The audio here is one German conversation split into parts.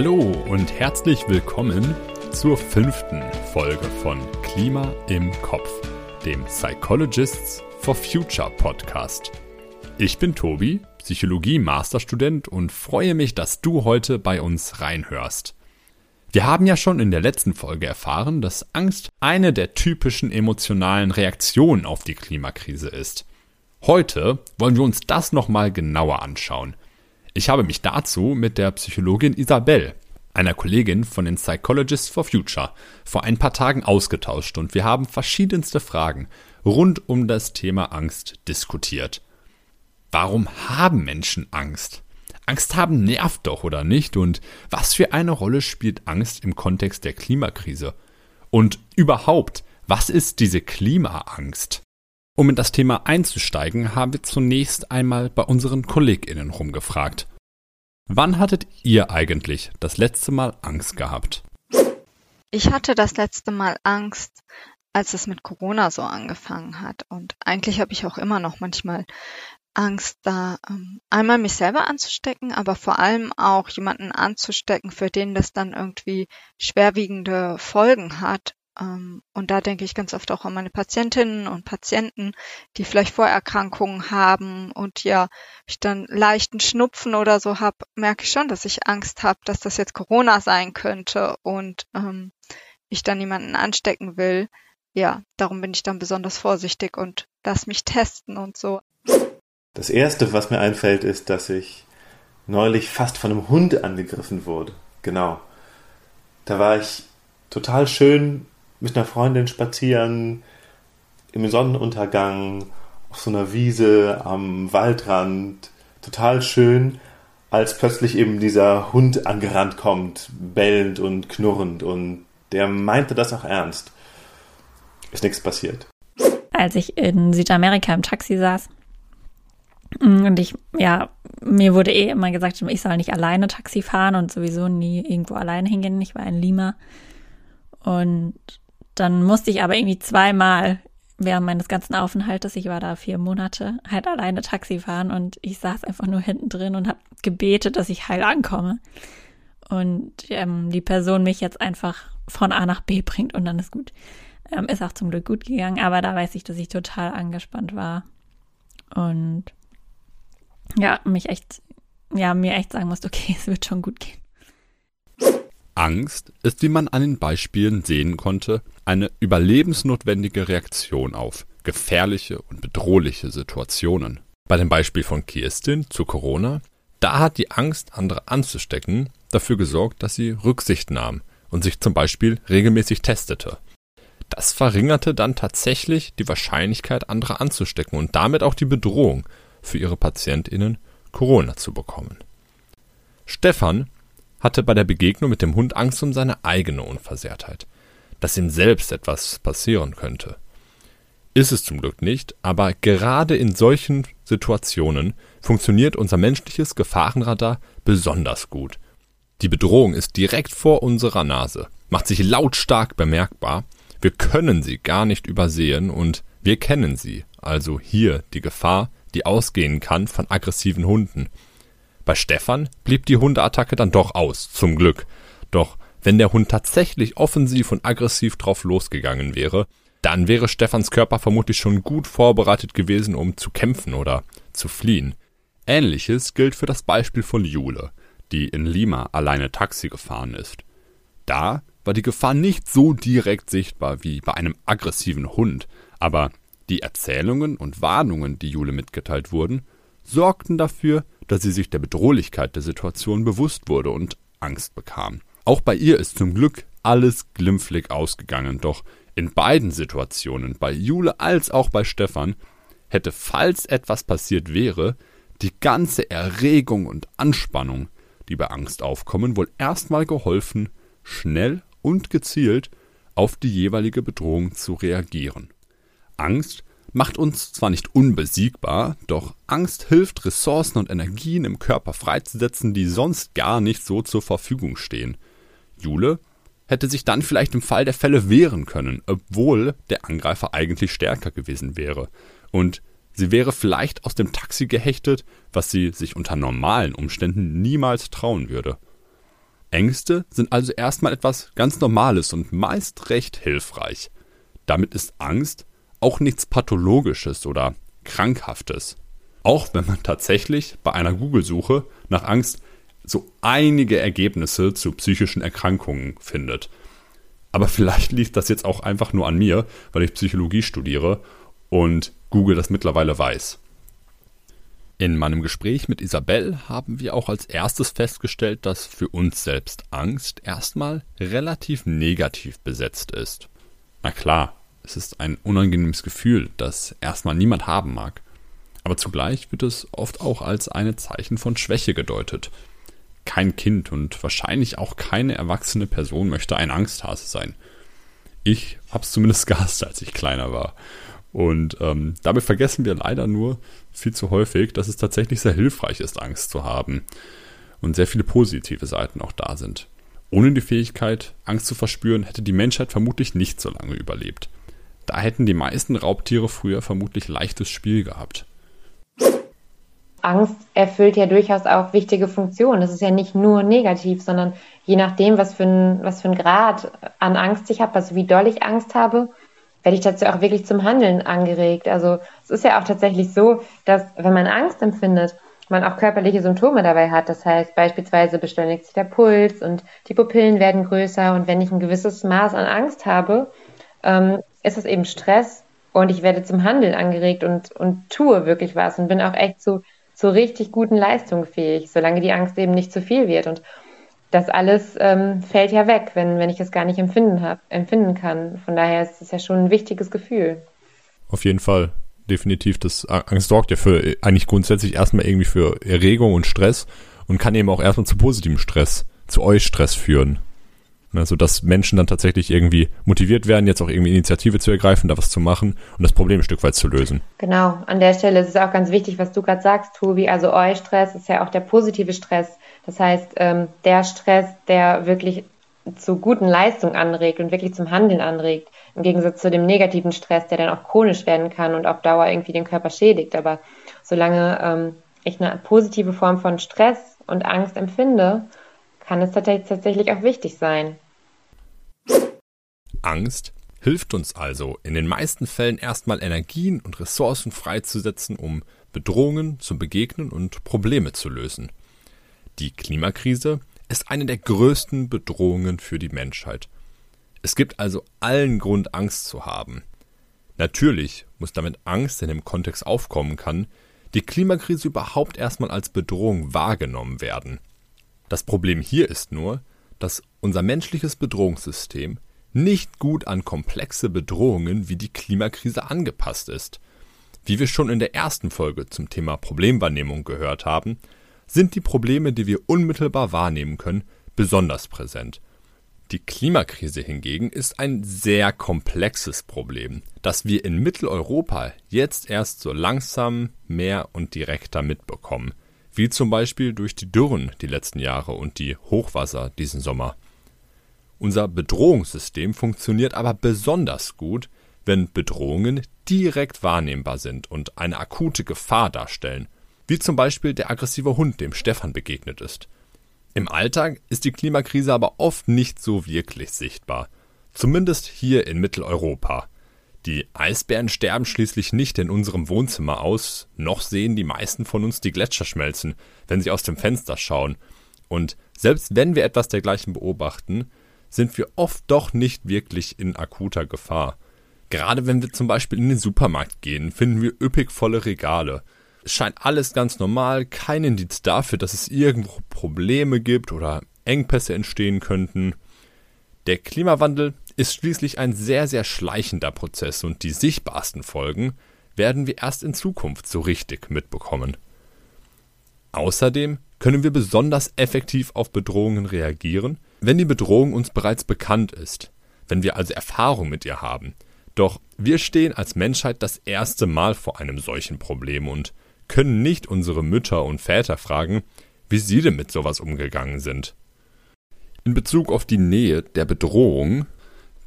Hallo und herzlich willkommen zur fünften Folge von Klima im Kopf, dem Psychologists for Future Podcast. Ich bin Tobi, Psychologie-Masterstudent und freue mich, dass du heute bei uns reinhörst. Wir haben ja schon in der letzten Folge erfahren, dass Angst eine der typischen emotionalen Reaktionen auf die Klimakrise ist. Heute wollen wir uns das nochmal genauer anschauen. Ich habe mich dazu mit der Psychologin Isabel, einer Kollegin von den Psychologists for Future, vor ein paar Tagen ausgetauscht und wir haben verschiedenste Fragen rund um das Thema Angst diskutiert. Warum haben Menschen Angst? Angst haben nervt doch, oder nicht? Und was für eine Rolle spielt Angst im Kontext der Klimakrise? Und überhaupt, was ist diese Klimaangst? Um in das Thema einzusteigen, haben wir zunächst einmal bei unseren KollegInnen rumgefragt. Wann hattet ihr eigentlich das letzte Mal Angst gehabt? Ich hatte das letzte Mal Angst, als es mit Corona so angefangen hat. Und eigentlich habe ich auch immer noch manchmal Angst, da ähm, einmal mich selber anzustecken, aber vor allem auch jemanden anzustecken, für den das dann irgendwie schwerwiegende Folgen hat. Ähm, und da denke ich ganz oft auch an meine Patientinnen und Patienten, die vielleicht Vorerkrankungen haben und ja, ich dann leichten Schnupfen oder so habe, merke ich schon, dass ich Angst habe, dass das jetzt Corona sein könnte und ähm, ich dann jemanden anstecken will. Ja, darum bin ich dann besonders vorsichtig und lass mich testen und so. Das erste, was mir einfällt, ist, dass ich neulich fast von einem Hund angegriffen wurde. Genau. Da war ich total schön mit einer Freundin spazieren, im Sonnenuntergang, auf so einer Wiese am Waldrand. Total schön, als plötzlich eben dieser Hund angerannt kommt, bellend und knurrend. Und der meinte das auch ernst. Ist nichts passiert. Als ich in Südamerika im Taxi saß, und ich, ja, mir wurde eh immer gesagt, ich soll nicht alleine Taxi fahren und sowieso nie irgendwo alleine hingehen. Ich war in Lima. Und dann musste ich aber irgendwie zweimal während meines ganzen Aufenthaltes, ich war da vier Monate, halt alleine Taxi fahren und ich saß einfach nur hinten drin und habe gebetet, dass ich heil ankomme. Und ähm, die Person mich jetzt einfach von A nach B bringt und dann ist gut. Ähm, ist auch zum Glück gut gegangen, aber da weiß ich, dass ich total angespannt war. Und ja, mich echt, ja, mir echt sagen musste, okay, es wird schon gut gehen. Angst ist, wie man an den Beispielen sehen konnte, eine überlebensnotwendige Reaktion auf gefährliche und bedrohliche Situationen. Bei dem Beispiel von Kirstin zu Corona, da hat die Angst, andere anzustecken, dafür gesorgt, dass sie Rücksicht nahm und sich zum Beispiel regelmäßig testete. Das verringerte dann tatsächlich die Wahrscheinlichkeit, andere anzustecken und damit auch die Bedrohung für ihre PatientInnen Corona zu bekommen. Stefan hatte bei der Begegnung mit dem Hund Angst um seine eigene Unversehrtheit, dass ihm selbst etwas passieren könnte. Ist es zum Glück nicht, aber gerade in solchen Situationen funktioniert unser menschliches Gefahrenradar besonders gut. Die Bedrohung ist direkt vor unserer Nase, macht sich lautstark bemerkbar, wir können sie gar nicht übersehen und wir kennen sie, also hier die Gefahr, die ausgehen kann von aggressiven Hunden. Bei Stefan blieb die Hundeattacke dann doch aus, zum Glück. Doch wenn der Hund tatsächlich offensiv und aggressiv drauf losgegangen wäre, dann wäre Stefans Körper vermutlich schon gut vorbereitet gewesen, um zu kämpfen oder zu fliehen. Ähnliches gilt für das Beispiel von Jule, die in Lima alleine Taxi gefahren ist. Da war die Gefahr nicht so direkt sichtbar wie bei einem aggressiven Hund, aber die Erzählungen und Warnungen, die Jule mitgeteilt wurden, sorgten dafür, dass sie sich der Bedrohlichkeit der Situation bewusst wurde und Angst bekam. Auch bei ihr ist zum Glück alles glimpflich ausgegangen, doch in beiden Situationen, bei Jule als auch bei Stefan, hätte, falls etwas passiert wäre, die ganze Erregung und Anspannung, die bei Angst aufkommen, wohl erstmal geholfen, schnell und gezielt auf die jeweilige Bedrohung zu reagieren. Angst macht uns zwar nicht unbesiegbar, doch Angst hilft, Ressourcen und Energien im Körper freizusetzen, die sonst gar nicht so zur Verfügung stehen. Jule hätte sich dann vielleicht im Fall der Fälle wehren können, obwohl der Angreifer eigentlich stärker gewesen wäre. Und sie wäre vielleicht aus dem Taxi gehechtet, was sie sich unter normalen Umständen niemals trauen würde. Ängste sind also erstmal etwas ganz Normales und meist recht hilfreich. Damit ist Angst auch nichts Pathologisches oder Krankhaftes. Auch wenn man tatsächlich bei einer Google-Suche nach Angst so einige Ergebnisse zu psychischen Erkrankungen findet. Aber vielleicht liegt das jetzt auch einfach nur an mir, weil ich Psychologie studiere und Google das mittlerweile weiß. In meinem Gespräch mit Isabel haben wir auch als erstes festgestellt, dass für uns selbst Angst erstmal relativ negativ besetzt ist. Na klar, es ist ein unangenehmes Gefühl, das erstmal niemand haben mag. Aber zugleich wird es oft auch als eine Zeichen von Schwäche gedeutet. Kein Kind und wahrscheinlich auch keine erwachsene Person möchte ein Angsthase sein. Ich hab's zumindest gehasst, als ich kleiner war. Und ähm, dabei vergessen wir leider nur viel zu häufig, dass es tatsächlich sehr hilfreich ist, Angst zu haben. Und sehr viele positive Seiten auch da sind. Ohne die Fähigkeit, Angst zu verspüren, hätte die Menschheit vermutlich nicht so lange überlebt. Da hätten die meisten Raubtiere früher vermutlich leichtes Spiel gehabt. Angst erfüllt ja durchaus auch wichtige Funktionen. Es ist ja nicht nur negativ, sondern je nachdem, was für ein, was für ein Grad an Angst ich habe, also wie doll ich Angst habe, werde ich dazu auch wirklich zum Handeln angeregt. Also es ist ja auch tatsächlich so, dass wenn man Angst empfindet, man auch körperliche Symptome dabei hat. Das heißt, beispielsweise beschleunigt sich der Puls und die Pupillen werden größer. Und wenn ich ein gewisses Maß an Angst habe, ähm, ist es eben Stress und ich werde zum Handeln angeregt und, und tue wirklich was und bin auch echt zu, zu richtig guten Leistungen fähig, solange die Angst eben nicht zu viel wird. Und das alles ähm, fällt ja weg, wenn, wenn ich es gar nicht empfinden, hab, empfinden kann. Von daher ist es ja schon ein wichtiges Gefühl. Auf jeden Fall. Definitiv. Das Angst sorgt ja für eigentlich grundsätzlich erstmal irgendwie für Erregung und Stress und kann eben auch erstmal zu positivem Stress, zu euch Stress führen. Also, dass Menschen dann tatsächlich irgendwie motiviert werden, jetzt auch irgendwie Initiative zu ergreifen, da was zu machen und das Problem ein Stück weit zu lösen. Genau, an der Stelle ist es auch ganz wichtig, was du gerade sagst, Tobi. Also, Eu-Stress ist ja auch der positive Stress. Das heißt, ähm, der Stress, der wirklich zu guten Leistungen anregt und wirklich zum Handeln anregt, im Gegensatz zu dem negativen Stress, der dann auch chronisch werden kann und auf Dauer irgendwie den Körper schädigt. Aber solange ähm, ich eine positive Form von Stress und Angst empfinde, kann es tatsächlich auch wichtig sein. Angst hilft uns also in den meisten Fällen erstmal Energien und Ressourcen freizusetzen, um Bedrohungen zu begegnen und Probleme zu lösen. Die Klimakrise ist eine der größten Bedrohungen für die Menschheit. Es gibt also allen Grund, Angst zu haben. Natürlich muss damit Angst in dem Kontext aufkommen kann, die Klimakrise überhaupt erstmal als Bedrohung wahrgenommen werden. Das Problem hier ist nur, dass unser menschliches Bedrohungssystem nicht gut an komplexe Bedrohungen wie die Klimakrise angepasst ist. Wie wir schon in der ersten Folge zum Thema Problemwahrnehmung gehört haben, sind die Probleme, die wir unmittelbar wahrnehmen können, besonders präsent. Die Klimakrise hingegen ist ein sehr komplexes Problem, das wir in Mitteleuropa jetzt erst so langsam mehr und direkter mitbekommen wie zum Beispiel durch die Dürren die letzten Jahre und die Hochwasser diesen Sommer. Unser Bedrohungssystem funktioniert aber besonders gut, wenn Bedrohungen direkt wahrnehmbar sind und eine akute Gefahr darstellen, wie zum Beispiel der aggressive Hund, dem Stefan begegnet ist. Im Alltag ist die Klimakrise aber oft nicht so wirklich sichtbar, zumindest hier in Mitteleuropa. Die Eisbären sterben schließlich nicht in unserem Wohnzimmer aus, noch sehen die meisten von uns die Gletscher schmelzen, wenn sie aus dem Fenster schauen. Und selbst wenn wir etwas dergleichen beobachten, sind wir oft doch nicht wirklich in akuter Gefahr. Gerade wenn wir zum Beispiel in den Supermarkt gehen, finden wir üppig volle Regale. Es scheint alles ganz normal, kein Indiz dafür, dass es irgendwo Probleme gibt oder Engpässe entstehen könnten. Der Klimawandel ist schließlich ein sehr, sehr schleichender Prozess und die sichtbarsten Folgen werden wir erst in Zukunft so richtig mitbekommen. Außerdem können wir besonders effektiv auf Bedrohungen reagieren, wenn die Bedrohung uns bereits bekannt ist, wenn wir also Erfahrung mit ihr haben. Doch wir stehen als Menschheit das erste Mal vor einem solchen Problem und können nicht unsere Mütter und Väter fragen, wie sie denn mit sowas umgegangen sind. In Bezug auf die Nähe der Bedrohung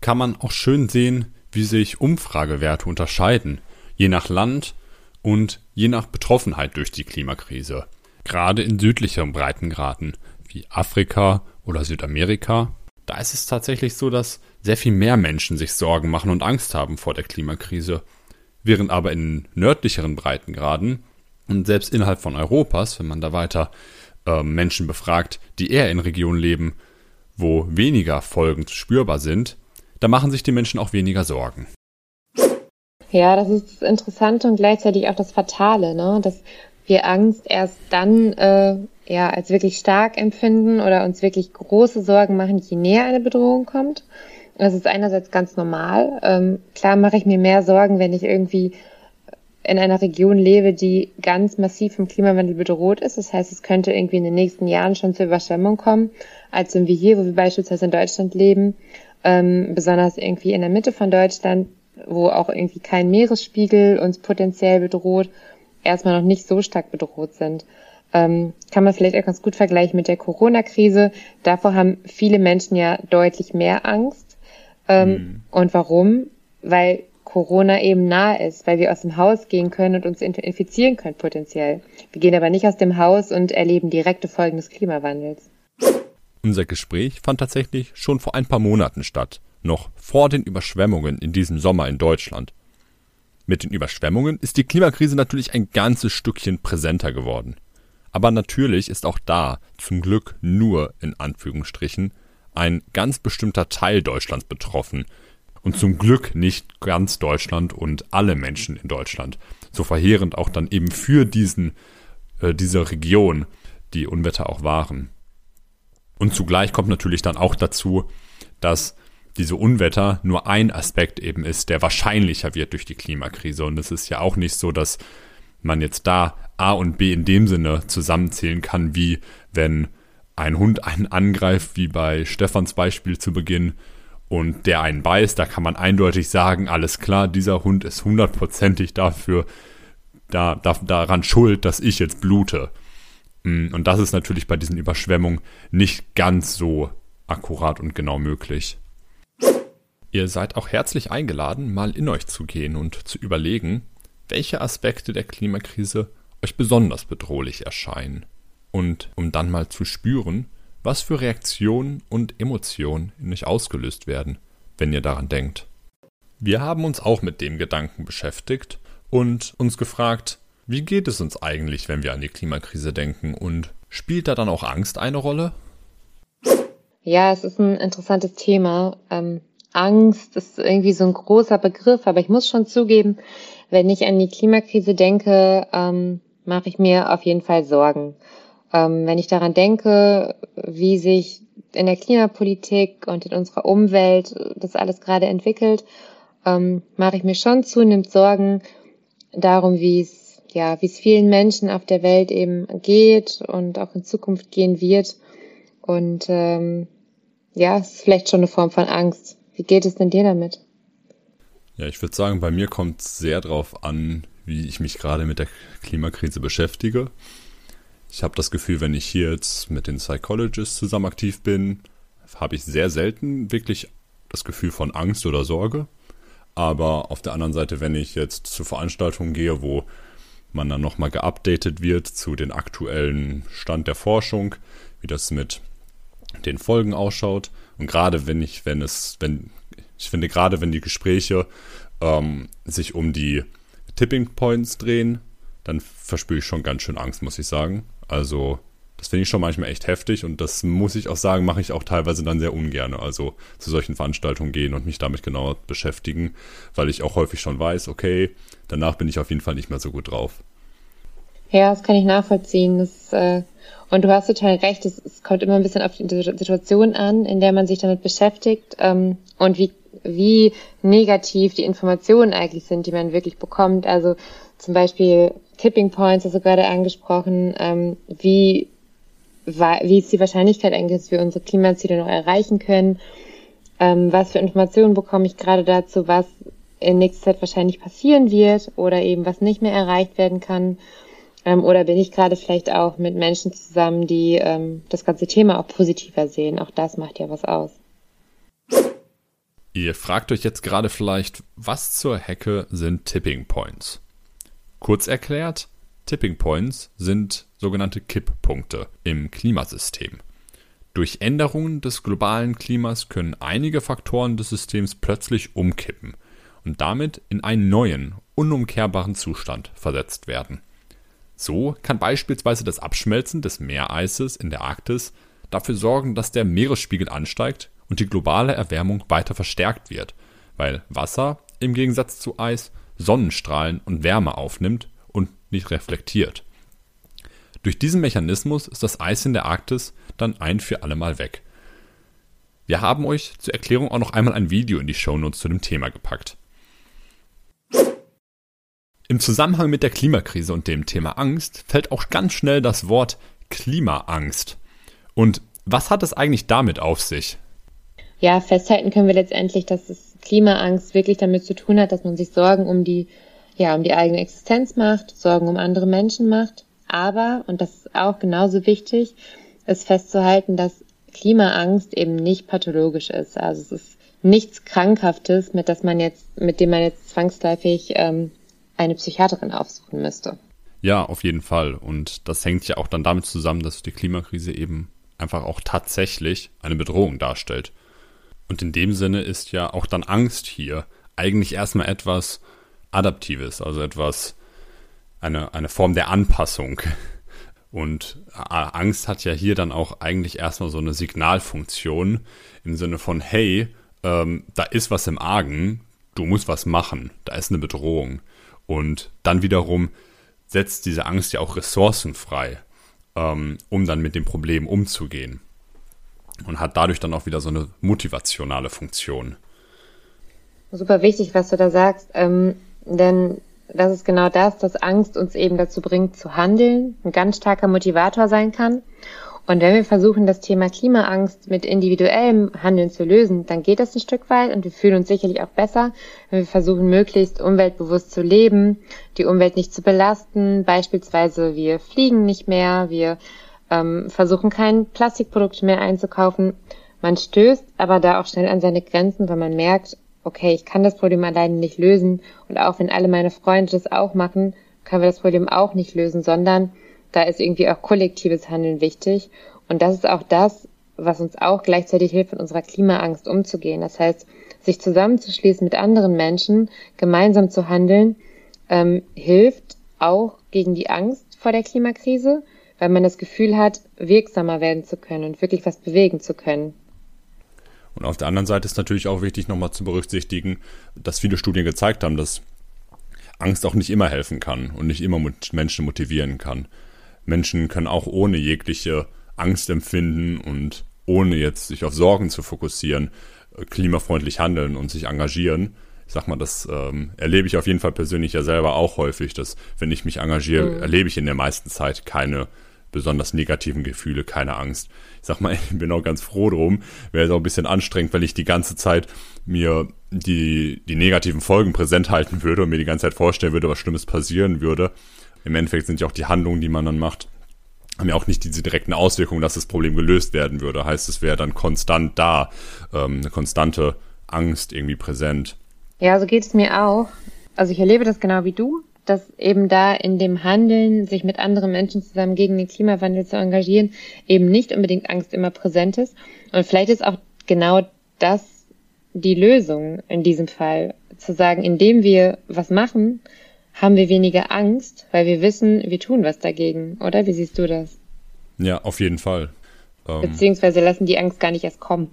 kann man auch schön sehen, wie sich Umfragewerte unterscheiden, je nach Land und je nach Betroffenheit durch die Klimakrise. Gerade in südlicheren Breitengraden wie Afrika oder Südamerika, da ist es tatsächlich so, dass sehr viel mehr Menschen sich Sorgen machen und Angst haben vor der Klimakrise, während aber in nördlicheren Breitengraden und selbst innerhalb von Europas, wenn man da weiter äh, Menschen befragt, die eher in Regionen leben, wo weniger Folgen spürbar sind, da machen sich die Menschen auch weniger Sorgen. Ja, das ist das Interessante und gleichzeitig auch das Fatale, ne? dass wir Angst erst dann äh, ja als wirklich stark empfinden oder uns wirklich große Sorgen machen, je näher eine Bedrohung kommt. Das ist einerseits ganz normal. Ähm, klar mache ich mir mehr Sorgen, wenn ich irgendwie in einer Region lebe, die ganz massiv vom Klimawandel bedroht ist. Das heißt, es könnte irgendwie in den nächsten Jahren schon zur Überschwemmung kommen, als wenn wir hier, wo wir beispielsweise in Deutschland leben, ähm, besonders irgendwie in der Mitte von Deutschland, wo auch irgendwie kein Meeresspiegel uns potenziell bedroht, erstmal noch nicht so stark bedroht sind. Ähm, kann man vielleicht auch ganz gut vergleichen mit der Corona-Krise. Davor haben viele Menschen ja deutlich mehr Angst. Ähm, mhm. Und warum? Weil Corona eben nahe ist, weil wir aus dem Haus gehen können und uns infizieren können potenziell. Wir gehen aber nicht aus dem Haus und erleben direkte Folgen des Klimawandels. Unser Gespräch fand tatsächlich schon vor ein paar Monaten statt, noch vor den Überschwemmungen in diesem Sommer in Deutschland. Mit den Überschwemmungen ist die Klimakrise natürlich ein ganzes Stückchen präsenter geworden. Aber natürlich ist auch da zum Glück nur in Anführungsstrichen ein ganz bestimmter Teil Deutschlands betroffen, und zum Glück nicht ganz Deutschland und alle Menschen in Deutschland. So verheerend auch dann eben für diesen, äh, diese Region die Unwetter auch waren. Und zugleich kommt natürlich dann auch dazu, dass diese Unwetter nur ein Aspekt eben ist, der wahrscheinlicher wird durch die Klimakrise. Und es ist ja auch nicht so, dass man jetzt da A und B in dem Sinne zusammenzählen kann, wie wenn ein Hund einen angreift, wie bei Stefans Beispiel zu Beginn, und der einen beißt, da kann man eindeutig sagen, alles klar, dieser Hund ist hundertprozentig dafür, da, da, daran schuld, dass ich jetzt blute. Mm, und das ist natürlich bei diesen Überschwemmungen nicht ganz so akkurat und genau möglich. Ihr seid auch herzlich eingeladen, mal in euch zu gehen und zu überlegen, welche Aspekte der Klimakrise euch besonders bedrohlich erscheinen. Und um dann mal zu spüren, was für Reaktionen und Emotionen in euch ausgelöst werden, wenn ihr daran denkt. Wir haben uns auch mit dem Gedanken beschäftigt und uns gefragt, wie geht es uns eigentlich, wenn wir an die Klimakrise denken und spielt da dann auch Angst eine Rolle? Ja, es ist ein interessantes Thema. Ähm, Angst ist irgendwie so ein großer Begriff, aber ich muss schon zugeben, wenn ich an die Klimakrise denke, ähm, mache ich mir auf jeden Fall Sorgen. Ähm, wenn ich daran denke, wie sich in der Klimapolitik und in unserer Umwelt das alles gerade entwickelt, ähm, mache ich mir schon zunehmend Sorgen darum, wie es ja, wie es vielen Menschen auf der Welt eben geht und auch in Zukunft gehen wird. Und ähm, ja, es ist vielleicht schon eine Form von Angst. Wie geht es denn dir damit? Ja, ich würde sagen, bei mir kommt es sehr darauf an, wie ich mich gerade mit der Klimakrise beschäftige. Ich habe das Gefühl, wenn ich hier jetzt mit den Psychologists zusammen aktiv bin, habe ich sehr selten wirklich das Gefühl von Angst oder Sorge. Aber auf der anderen Seite, wenn ich jetzt zu Veranstaltungen gehe, wo man dann nochmal geupdatet wird zu den aktuellen Stand der Forschung, wie das mit den Folgen ausschaut. Und gerade wenn ich, wenn es, wenn, ich finde gerade, wenn die Gespräche ähm, sich um die Tipping Points drehen, dann verspüre ich schon ganz schön Angst, muss ich sagen. Also das finde ich schon manchmal echt heftig und das muss ich auch sagen, mache ich auch teilweise dann sehr ungern. Also zu solchen Veranstaltungen gehen und mich damit genauer beschäftigen, weil ich auch häufig schon weiß, okay, danach bin ich auf jeden Fall nicht mehr so gut drauf. Ja, das kann ich nachvollziehen. Das, äh, und du hast total recht, es, kommt immer ein bisschen auf die Situation an, in der man sich damit beschäftigt ähm, und wie, wie negativ die Informationen eigentlich sind, die man wirklich bekommt. Also zum Beispiel Tipping Points du gerade angesprochen. Ähm, wie, wie ist die Wahrscheinlichkeit eigentlich, dass wir unsere Klimaziele noch erreichen können? Ähm, was für Informationen bekomme ich gerade dazu, was in nächster Zeit wahrscheinlich passieren wird oder eben was nicht mehr erreicht werden kann? Ähm, oder bin ich gerade vielleicht auch mit Menschen zusammen, die ähm, das ganze Thema auch positiver sehen? Auch das macht ja was aus. Ihr fragt euch jetzt gerade vielleicht, was zur Hecke sind Tipping Points? Kurz erklärt, Tipping Points sind sogenannte Kipppunkte im Klimasystem. Durch Änderungen des globalen Klimas können einige Faktoren des Systems plötzlich umkippen und damit in einen neuen, unumkehrbaren Zustand versetzt werden. So kann beispielsweise das Abschmelzen des Meereises in der Arktis dafür sorgen, dass der Meeresspiegel ansteigt und die globale Erwärmung weiter verstärkt wird, weil Wasser im Gegensatz zu Eis Sonnenstrahlen und Wärme aufnimmt nicht reflektiert. Durch diesen Mechanismus ist das Eis in der Arktis dann ein für allemal weg. Wir haben euch zur Erklärung auch noch einmal ein Video in die Shownotes zu dem Thema gepackt. Im Zusammenhang mit der Klimakrise und dem Thema Angst fällt auch ganz schnell das Wort Klimaangst. Und was hat es eigentlich damit auf sich? Ja, festhalten können wir letztendlich, dass es Klimaangst wirklich damit zu tun hat, dass man sich Sorgen um die, ja, um die eigene Existenz macht, Sorgen um andere Menschen macht. Aber, und das ist auch genauso wichtig, ist festzuhalten, dass Klimaangst eben nicht pathologisch ist. Also es ist nichts Krankhaftes, mit das man jetzt, mit dem man jetzt zwangsläufig ähm, eine Psychiaterin aufsuchen müsste. Ja, auf jeden Fall. Und das hängt ja auch dann damit zusammen, dass die Klimakrise eben einfach auch tatsächlich eine Bedrohung darstellt. Und in dem Sinne ist ja auch dann Angst hier eigentlich erstmal etwas Adaptives, also etwas, eine, eine Form der Anpassung. Und Angst hat ja hier dann auch eigentlich erstmal so eine Signalfunktion im Sinne von, hey, ähm, da ist was im Argen, du musst was machen, da ist eine Bedrohung. Und dann wiederum setzt diese Angst ja auch Ressourcen frei, ähm, um dann mit dem Problem umzugehen. Und hat dadurch dann auch wieder so eine motivationale Funktion. Super wichtig, was du da sagst, ähm, denn das ist genau das, dass Angst uns eben dazu bringt zu handeln, ein ganz starker Motivator sein kann. Und wenn wir versuchen, das Thema Klimaangst mit individuellem Handeln zu lösen, dann geht das ein Stück weit und wir fühlen uns sicherlich auch besser, wenn wir versuchen, möglichst umweltbewusst zu leben, die Umwelt nicht zu belasten. Beispielsweise wir fliegen nicht mehr, wir ähm, versuchen kein Plastikprodukt mehr einzukaufen. Man stößt aber da auch schnell an seine Grenzen, weil man merkt, okay, ich kann das Problem alleine nicht lösen und auch wenn alle meine Freunde das auch machen, können wir das Problem auch nicht lösen, sondern da ist irgendwie auch kollektives Handeln wichtig. Und das ist auch das, was uns auch gleichzeitig hilft, mit unserer Klimaangst umzugehen. Das heißt, sich zusammenzuschließen mit anderen Menschen, gemeinsam zu handeln, ähm, hilft auch gegen die Angst vor der Klimakrise, weil man das Gefühl hat, wirksamer werden zu können und wirklich was bewegen zu können. Und auf der anderen Seite ist natürlich auch wichtig, nochmal zu berücksichtigen, dass viele Studien gezeigt haben, dass Angst auch nicht immer helfen kann und nicht immer Menschen motivieren kann. Menschen können auch ohne jegliche Angst empfinden und ohne jetzt sich auf Sorgen zu fokussieren, äh, klimafreundlich handeln und sich engagieren. Ich sag mal, das ähm, erlebe ich auf jeden Fall persönlich ja selber auch häufig, dass wenn ich mich engagiere, mhm. erlebe ich in der meisten Zeit keine besonders negativen Gefühle, keine Angst. Ich sag mal, ich bin auch ganz froh drum. Wäre es auch ein bisschen anstrengend, wenn ich die ganze Zeit mir die, die negativen Folgen präsent halten würde und mir die ganze Zeit vorstellen würde, was Schlimmes passieren würde im Endeffekt sind ja auch die Handlungen, die man dann macht, haben ja auch nicht diese direkten Auswirkungen, dass das Problem gelöst werden würde. Heißt, es wäre dann konstant da, ähm, eine konstante Angst irgendwie präsent. Ja, so geht es mir auch. Also ich erlebe das genau wie du, dass eben da in dem Handeln, sich mit anderen Menschen zusammen gegen den Klimawandel zu engagieren, eben nicht unbedingt Angst immer präsent ist. Und vielleicht ist auch genau das die Lösung in diesem Fall, zu sagen, indem wir was machen, haben wir weniger Angst, weil wir wissen, wir tun was dagegen, oder? Wie siehst du das? Ja, auf jeden Fall. Ähm, Beziehungsweise lassen die Angst gar nicht erst kommen.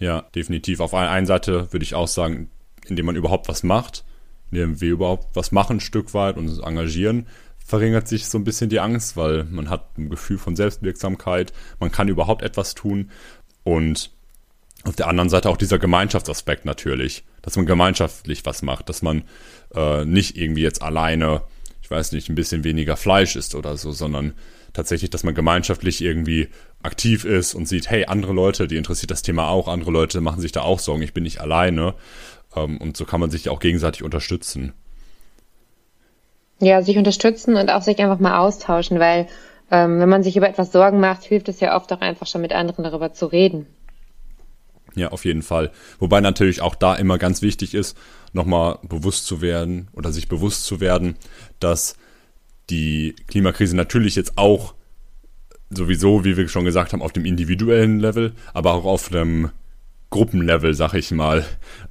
Ja, definitiv. Auf der einen Seite würde ich auch sagen, indem man überhaupt was macht, wir überhaupt was machen, ein Stück weit und engagieren, verringert sich so ein bisschen die Angst, weil man hat ein Gefühl von Selbstwirksamkeit, man kann überhaupt etwas tun und auf der anderen Seite auch dieser Gemeinschaftsaspekt natürlich, dass man gemeinschaftlich was macht, dass man äh, nicht irgendwie jetzt alleine, ich weiß nicht, ein bisschen weniger Fleisch isst oder so, sondern tatsächlich, dass man gemeinschaftlich irgendwie aktiv ist und sieht, hey, andere Leute, die interessiert das Thema auch, andere Leute machen sich da auch Sorgen, ich bin nicht alleine. Ähm, und so kann man sich auch gegenseitig unterstützen. Ja, sich unterstützen und auch sich einfach mal austauschen, weil ähm, wenn man sich über etwas Sorgen macht, hilft es ja oft auch einfach schon mit anderen darüber zu reden. Ja, auf jeden Fall. Wobei natürlich auch da immer ganz wichtig ist, nochmal bewusst zu werden oder sich bewusst zu werden, dass die Klimakrise natürlich jetzt auch sowieso, wie wir schon gesagt haben, auf dem individuellen Level, aber auch auf dem Gruppenlevel, sag ich mal,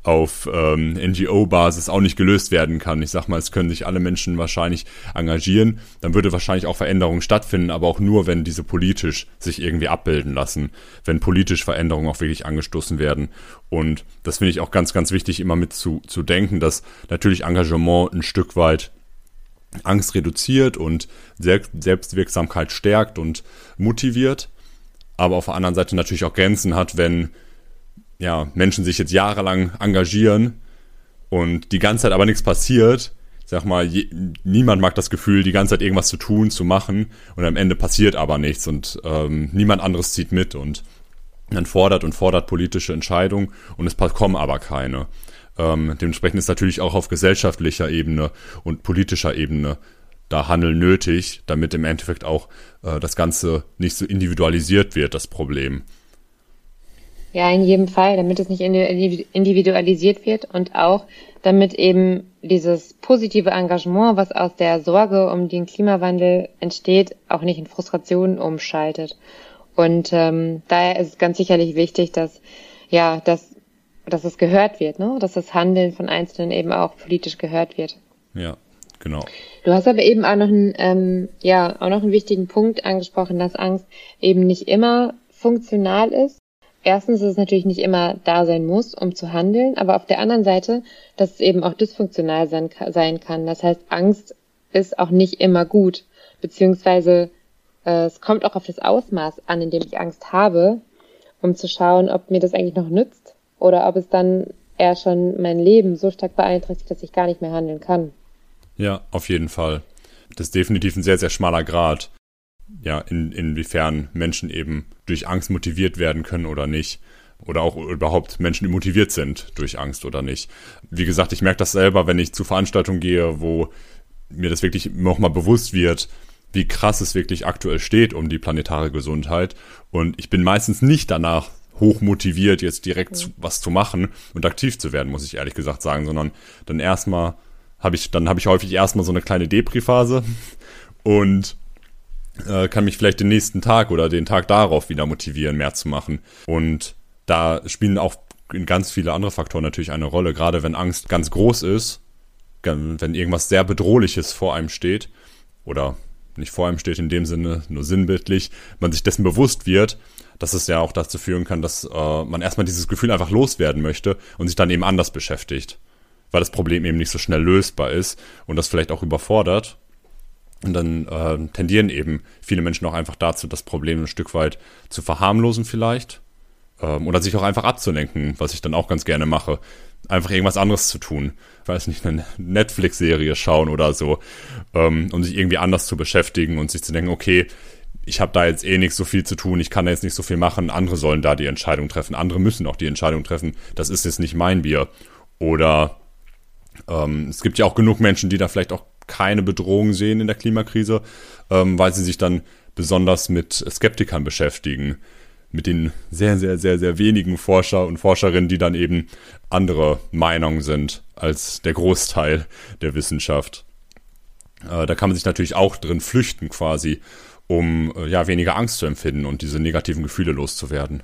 auf ähm, NGO-Basis auch nicht gelöst werden kann. Ich sag mal, es können sich alle Menschen wahrscheinlich engagieren, dann würde wahrscheinlich auch Veränderungen stattfinden, aber auch nur, wenn diese politisch sich irgendwie abbilden lassen, wenn politisch Veränderungen auch wirklich angestoßen werden. Und das finde ich auch ganz, ganz wichtig, immer mit zu, zu denken, dass natürlich Engagement ein Stück weit Angst reduziert und Selbstwirksamkeit stärkt und motiviert, aber auf der anderen Seite natürlich auch Grenzen hat, wenn ja, Menschen sich jetzt jahrelang engagieren und die ganze Zeit aber nichts passiert, sag mal, je, niemand mag das Gefühl, die ganze Zeit irgendwas zu tun, zu machen und am Ende passiert aber nichts und ähm, niemand anderes zieht mit und dann fordert und fordert politische Entscheidungen und es kommen aber keine. Ähm, dementsprechend ist natürlich auch auf gesellschaftlicher Ebene und politischer Ebene da Handeln nötig, damit im Endeffekt auch äh, das Ganze nicht so individualisiert wird, das Problem. Ja, in jedem Fall, damit es nicht individualisiert wird und auch damit eben dieses positive Engagement, was aus der Sorge um den Klimawandel entsteht, auch nicht in Frustration umschaltet. Und ähm, daher ist es ganz sicherlich wichtig, dass ja, dass, dass es gehört wird, ne? dass das Handeln von Einzelnen eben auch politisch gehört wird. Ja, genau. Du hast aber eben auch noch einen, ähm, ja, auch noch einen wichtigen Punkt angesprochen, dass Angst eben nicht immer funktional ist erstens, dass es natürlich nicht immer da sein muss, um zu handeln, aber auf der anderen Seite, dass es eben auch dysfunktional sein, sein kann. Das heißt, Angst ist auch nicht immer gut, beziehungsweise äh, es kommt auch auf das Ausmaß an, in dem ich Angst habe, um zu schauen, ob mir das eigentlich noch nützt oder ob es dann eher schon mein Leben so stark beeinträchtigt, dass ich gar nicht mehr handeln kann. Ja, auf jeden Fall. Das ist definitiv ein sehr, sehr schmaler Grad ja, in, inwiefern Menschen eben durch Angst motiviert werden können oder nicht. Oder auch überhaupt Menschen motiviert sind durch Angst oder nicht. Wie gesagt, ich merke das selber, wenn ich zu Veranstaltungen gehe, wo mir das wirklich nochmal bewusst wird, wie krass es wirklich aktuell steht um die planetare Gesundheit. Und ich bin meistens nicht danach hoch motiviert, jetzt direkt zu, was zu machen und aktiv zu werden, muss ich ehrlich gesagt sagen, sondern dann erstmal habe ich, dann habe ich häufig erstmal so eine kleine Depri-Phase und äh, kann mich vielleicht den nächsten Tag oder den Tag darauf wieder motivieren, mehr zu machen. Und da spielen auch ganz viele andere Faktoren natürlich eine Rolle, gerade wenn Angst ganz groß ist, wenn irgendwas sehr Bedrohliches vor einem steht oder nicht vor einem steht in dem Sinne, nur sinnbildlich, man sich dessen bewusst wird, dass es ja auch dazu führen kann, dass äh, man erstmal dieses Gefühl einfach loswerden möchte und sich dann eben anders beschäftigt, weil das Problem eben nicht so schnell lösbar ist und das vielleicht auch überfordert und dann äh, tendieren eben viele Menschen auch einfach dazu, das Problem ein Stück weit zu verharmlosen vielleicht. Ähm, oder sich auch einfach abzulenken, was ich dann auch ganz gerne mache. Einfach irgendwas anderes zu tun. Ich weiß nicht, eine Netflix-Serie schauen oder so. Ähm, um sich irgendwie anders zu beschäftigen und sich zu denken, okay, ich habe da jetzt eh nicht so viel zu tun, ich kann da jetzt nicht so viel machen, andere sollen da die Entscheidung treffen, andere müssen auch die Entscheidung treffen, das ist jetzt nicht mein Bier. Oder ähm, es gibt ja auch genug Menschen, die da vielleicht auch keine Bedrohung sehen in der Klimakrise, ähm, weil sie sich dann besonders mit Skeptikern beschäftigen. Mit den sehr, sehr, sehr, sehr wenigen Forscher und Forscherinnen, die dann eben andere Meinungen sind als der Großteil der Wissenschaft. Äh, da kann man sich natürlich auch drin flüchten quasi, um äh, ja weniger Angst zu empfinden und diese negativen Gefühle loszuwerden.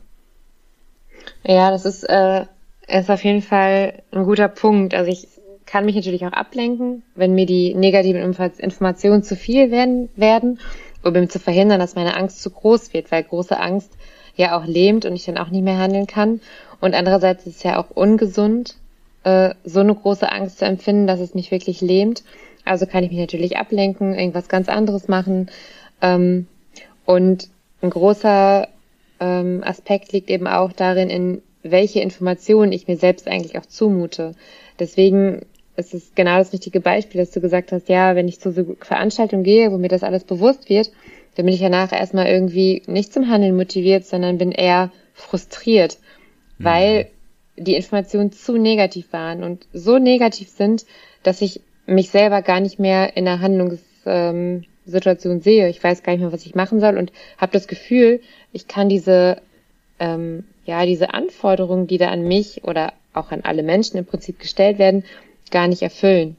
Ja, das ist, äh, ist auf jeden Fall ein guter Punkt. Also ich kann mich natürlich auch ablenken, wenn mir die negativen Informationen zu viel werden, werden um eben zu verhindern, dass meine Angst zu groß wird, weil große Angst ja auch lähmt und ich dann auch nicht mehr handeln kann. Und andererseits ist es ja auch ungesund, äh, so eine große Angst zu empfinden, dass es mich wirklich lähmt. Also kann ich mich natürlich ablenken, irgendwas ganz anderes machen. Ähm, und ein großer ähm, Aspekt liegt eben auch darin, in welche Informationen ich mir selbst eigentlich auch zumute. Deswegen es ist genau das richtige Beispiel, dass du gesagt hast, ja, wenn ich zu so Veranstaltungen gehe, wo mir das alles bewusst wird, dann bin ich danach erstmal irgendwie nicht zum Handeln motiviert, sondern bin eher frustriert, mhm. weil die Informationen zu negativ waren und so negativ sind, dass ich mich selber gar nicht mehr in der Handlungssituation sehe. Ich weiß gar nicht mehr, was ich machen soll und habe das Gefühl, ich kann diese ähm, ja diese Anforderungen, die da an mich oder auch an alle Menschen im Prinzip gestellt werden, gar nicht erfüllen.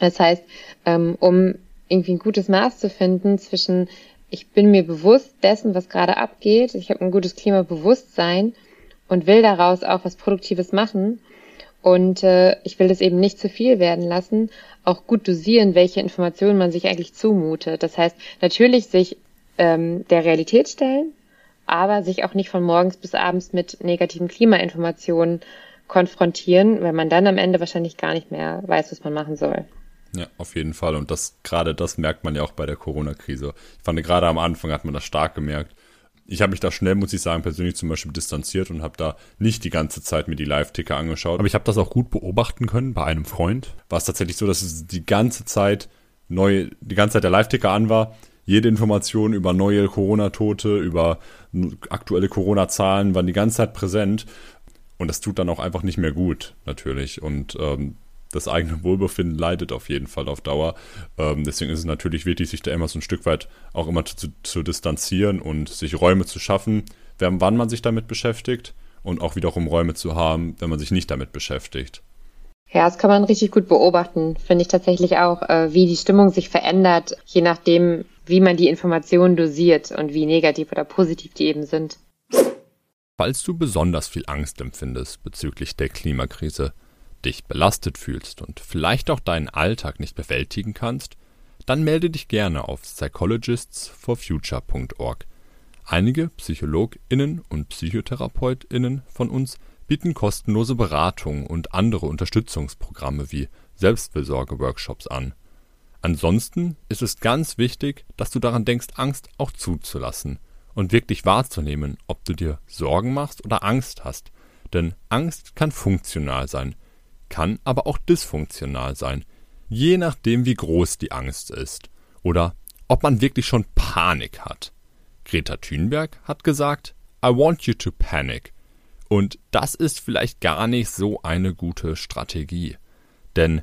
Das heißt, ähm, um irgendwie ein gutes Maß zu finden zwischen ich bin mir bewusst dessen, was gerade abgeht. Ich habe ein gutes Klimabewusstsein und will daraus auch was Produktives machen. Und äh, ich will das eben nicht zu viel werden lassen, auch gut dosieren, welche Informationen man sich eigentlich zumutet. Das heißt, natürlich sich ähm, der Realität stellen, aber sich auch nicht von morgens bis abends mit negativen Klimainformationen konfrontieren, weil man dann am Ende wahrscheinlich gar nicht mehr weiß, was man machen soll. Ja, auf jeden Fall. Und das gerade das merkt man ja auch bei der Corona-Krise. Ich fand gerade am Anfang hat man das stark gemerkt. Ich habe mich da schnell, muss ich sagen, persönlich zum Beispiel distanziert und habe da nicht die ganze Zeit mir die Live-Ticker angeschaut. Aber ich habe das auch gut beobachten können bei einem Freund. War es tatsächlich so, dass es die ganze Zeit neu, die ganze Zeit der Live-Ticker an war. Jede Information über neue Corona-Tote, über aktuelle Corona-Zahlen waren die ganze Zeit präsent. Und das tut dann auch einfach nicht mehr gut, natürlich. Und ähm, das eigene Wohlbefinden leidet auf jeden Fall auf Dauer. Ähm, deswegen ist es natürlich wichtig, sich da immer so ein Stück weit auch immer zu, zu distanzieren und sich Räume zu schaffen, wann man sich damit beschäftigt und auch wiederum Räume zu haben, wenn man sich nicht damit beschäftigt. Ja, das kann man richtig gut beobachten, finde ich tatsächlich auch, äh, wie die Stimmung sich verändert, je nachdem, wie man die Informationen dosiert und wie negativ oder positiv die eben sind. Falls du besonders viel Angst empfindest bezüglich der Klimakrise, dich belastet fühlst und vielleicht auch deinen Alltag nicht bewältigen kannst, dann melde dich gerne auf psychologistsforfuture.org. Einige PsychologInnen und PsychotherapeutInnen von uns bieten kostenlose Beratung und andere Unterstützungsprogramme wie Selbstfürsorge-Workshops an. Ansonsten ist es ganz wichtig, dass du daran denkst, Angst auch zuzulassen und wirklich wahrzunehmen, ob du dir Sorgen machst oder Angst hast. Denn Angst kann funktional sein, kann aber auch dysfunktional sein, je nachdem wie groß die Angst ist oder ob man wirklich schon Panik hat. Greta Thunberg hat gesagt, I want you to panic. Und das ist vielleicht gar nicht so eine gute Strategie. Denn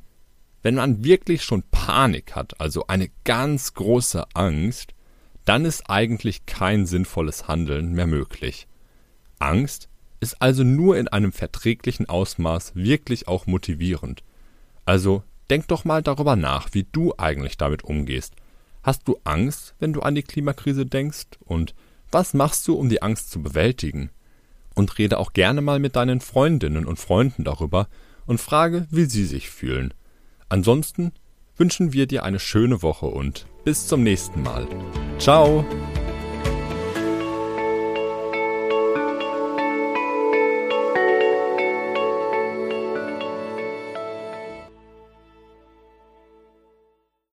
wenn man wirklich schon Panik hat, also eine ganz große Angst, dann ist eigentlich kein sinnvolles Handeln mehr möglich. Angst ist also nur in einem verträglichen Ausmaß wirklich auch motivierend. Also denk doch mal darüber nach, wie du eigentlich damit umgehst. Hast du Angst, wenn du an die Klimakrise denkst? Und was machst du, um die Angst zu bewältigen? Und rede auch gerne mal mit deinen Freundinnen und Freunden darüber und frage, wie sie sich fühlen. Ansonsten wünschen wir dir eine schöne Woche und bis zum nächsten Mal. Ciao!